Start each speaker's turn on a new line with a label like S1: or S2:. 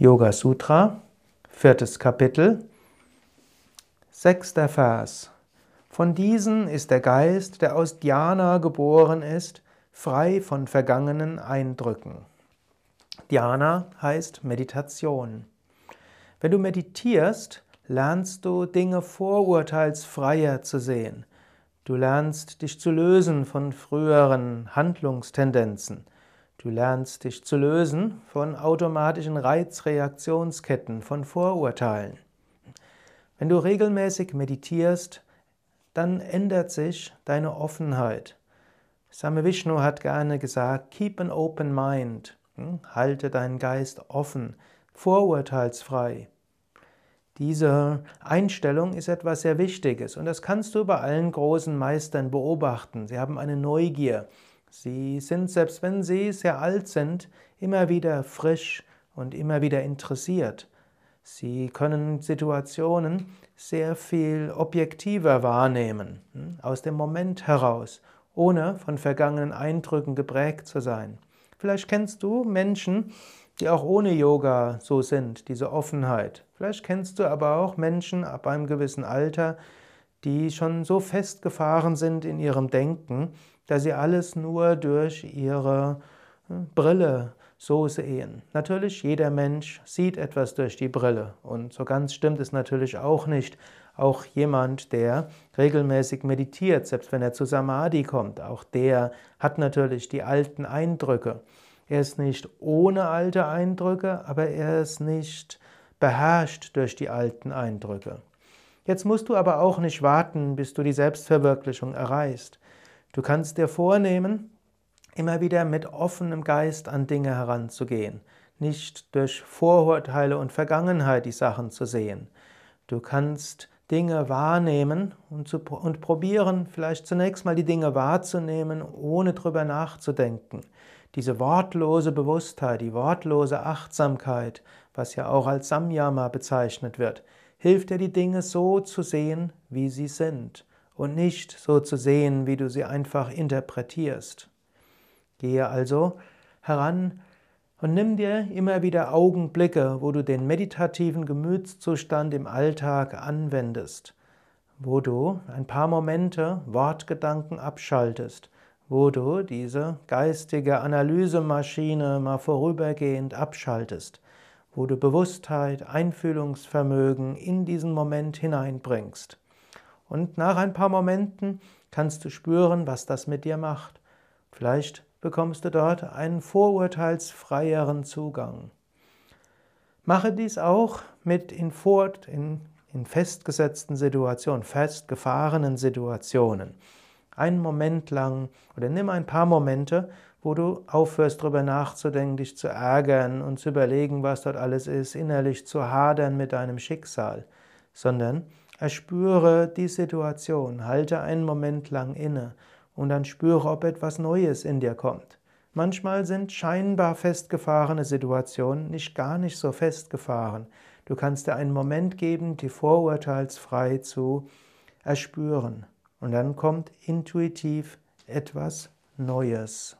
S1: Yoga Sutra, viertes Kapitel, sechster Vers. Von diesen ist der Geist, der aus Dhyana geboren ist, frei von vergangenen Eindrücken. Dhyana heißt Meditation. Wenn du meditierst, lernst du Dinge vorurteilsfreier zu sehen. Du lernst dich zu lösen von früheren Handlungstendenzen. Du lernst dich zu lösen von automatischen Reizreaktionsketten, von Vorurteilen. Wenn du regelmäßig meditierst, dann ändert sich deine Offenheit. Same Vishnu hat gerne gesagt, keep an open mind. Hm? Halte deinen Geist offen, vorurteilsfrei. Diese Einstellung ist etwas sehr Wichtiges und das kannst du bei allen großen Meistern beobachten. Sie haben eine Neugier. Sie sind, selbst wenn sie sehr alt sind, immer wieder frisch und immer wieder interessiert. Sie können Situationen sehr viel objektiver wahrnehmen, hm, aus dem Moment heraus, ohne von vergangenen Eindrücken geprägt zu sein. Vielleicht kennst du Menschen, die auch ohne Yoga so sind, diese Offenheit. Vielleicht kennst du aber auch Menschen ab einem gewissen Alter, die schon so festgefahren sind in ihrem Denken, dass sie alles nur durch ihre hm, Brille so sehen. Natürlich, jeder Mensch sieht etwas durch die Brille und so ganz stimmt es natürlich auch nicht. Auch jemand, der regelmäßig meditiert, selbst wenn er zu Samadhi kommt, auch der hat natürlich die alten Eindrücke. Er ist nicht ohne alte Eindrücke, aber er ist nicht beherrscht durch die alten Eindrücke. Jetzt musst du aber auch nicht warten, bis du die Selbstverwirklichung erreichst. Du kannst dir vornehmen, immer wieder mit offenem Geist an Dinge heranzugehen, nicht durch Vorurteile und Vergangenheit die Sachen zu sehen. Du kannst Dinge wahrnehmen und, zu, und probieren, vielleicht zunächst mal die Dinge wahrzunehmen, ohne drüber nachzudenken. Diese wortlose Bewusstheit, die wortlose Achtsamkeit, was ja auch als Samyama bezeichnet wird, hilft dir die Dinge so zu sehen, wie sie sind und nicht so zu sehen, wie du sie einfach interpretierst. Gehe also heran und nimm dir immer wieder Augenblicke, wo du den meditativen Gemütszustand im Alltag anwendest, wo du ein paar Momente Wortgedanken abschaltest, wo du diese geistige Analysemaschine mal vorübergehend abschaltest, wo du Bewusstheit, Einfühlungsvermögen in diesen Moment hineinbringst. Und nach ein paar Momenten kannst du spüren, was das mit dir macht. Vielleicht bekommst du dort einen vorurteilsfreieren Zugang. Mache dies auch mit in, fort, in, in festgesetzten Situationen, festgefahrenen Situationen. Einen Moment lang oder nimm ein paar Momente, wo du aufhörst, darüber nachzudenken, dich zu ärgern und zu überlegen, was dort alles ist, innerlich zu hadern mit deinem Schicksal, sondern erspüre die Situation, halte einen Moment lang inne und dann spüre, ob etwas Neues in dir kommt. Manchmal sind scheinbar festgefahrene Situationen nicht gar nicht so festgefahren. Du kannst dir einen Moment geben, die vorurteilsfrei zu erspüren. Und dann kommt intuitiv etwas Neues.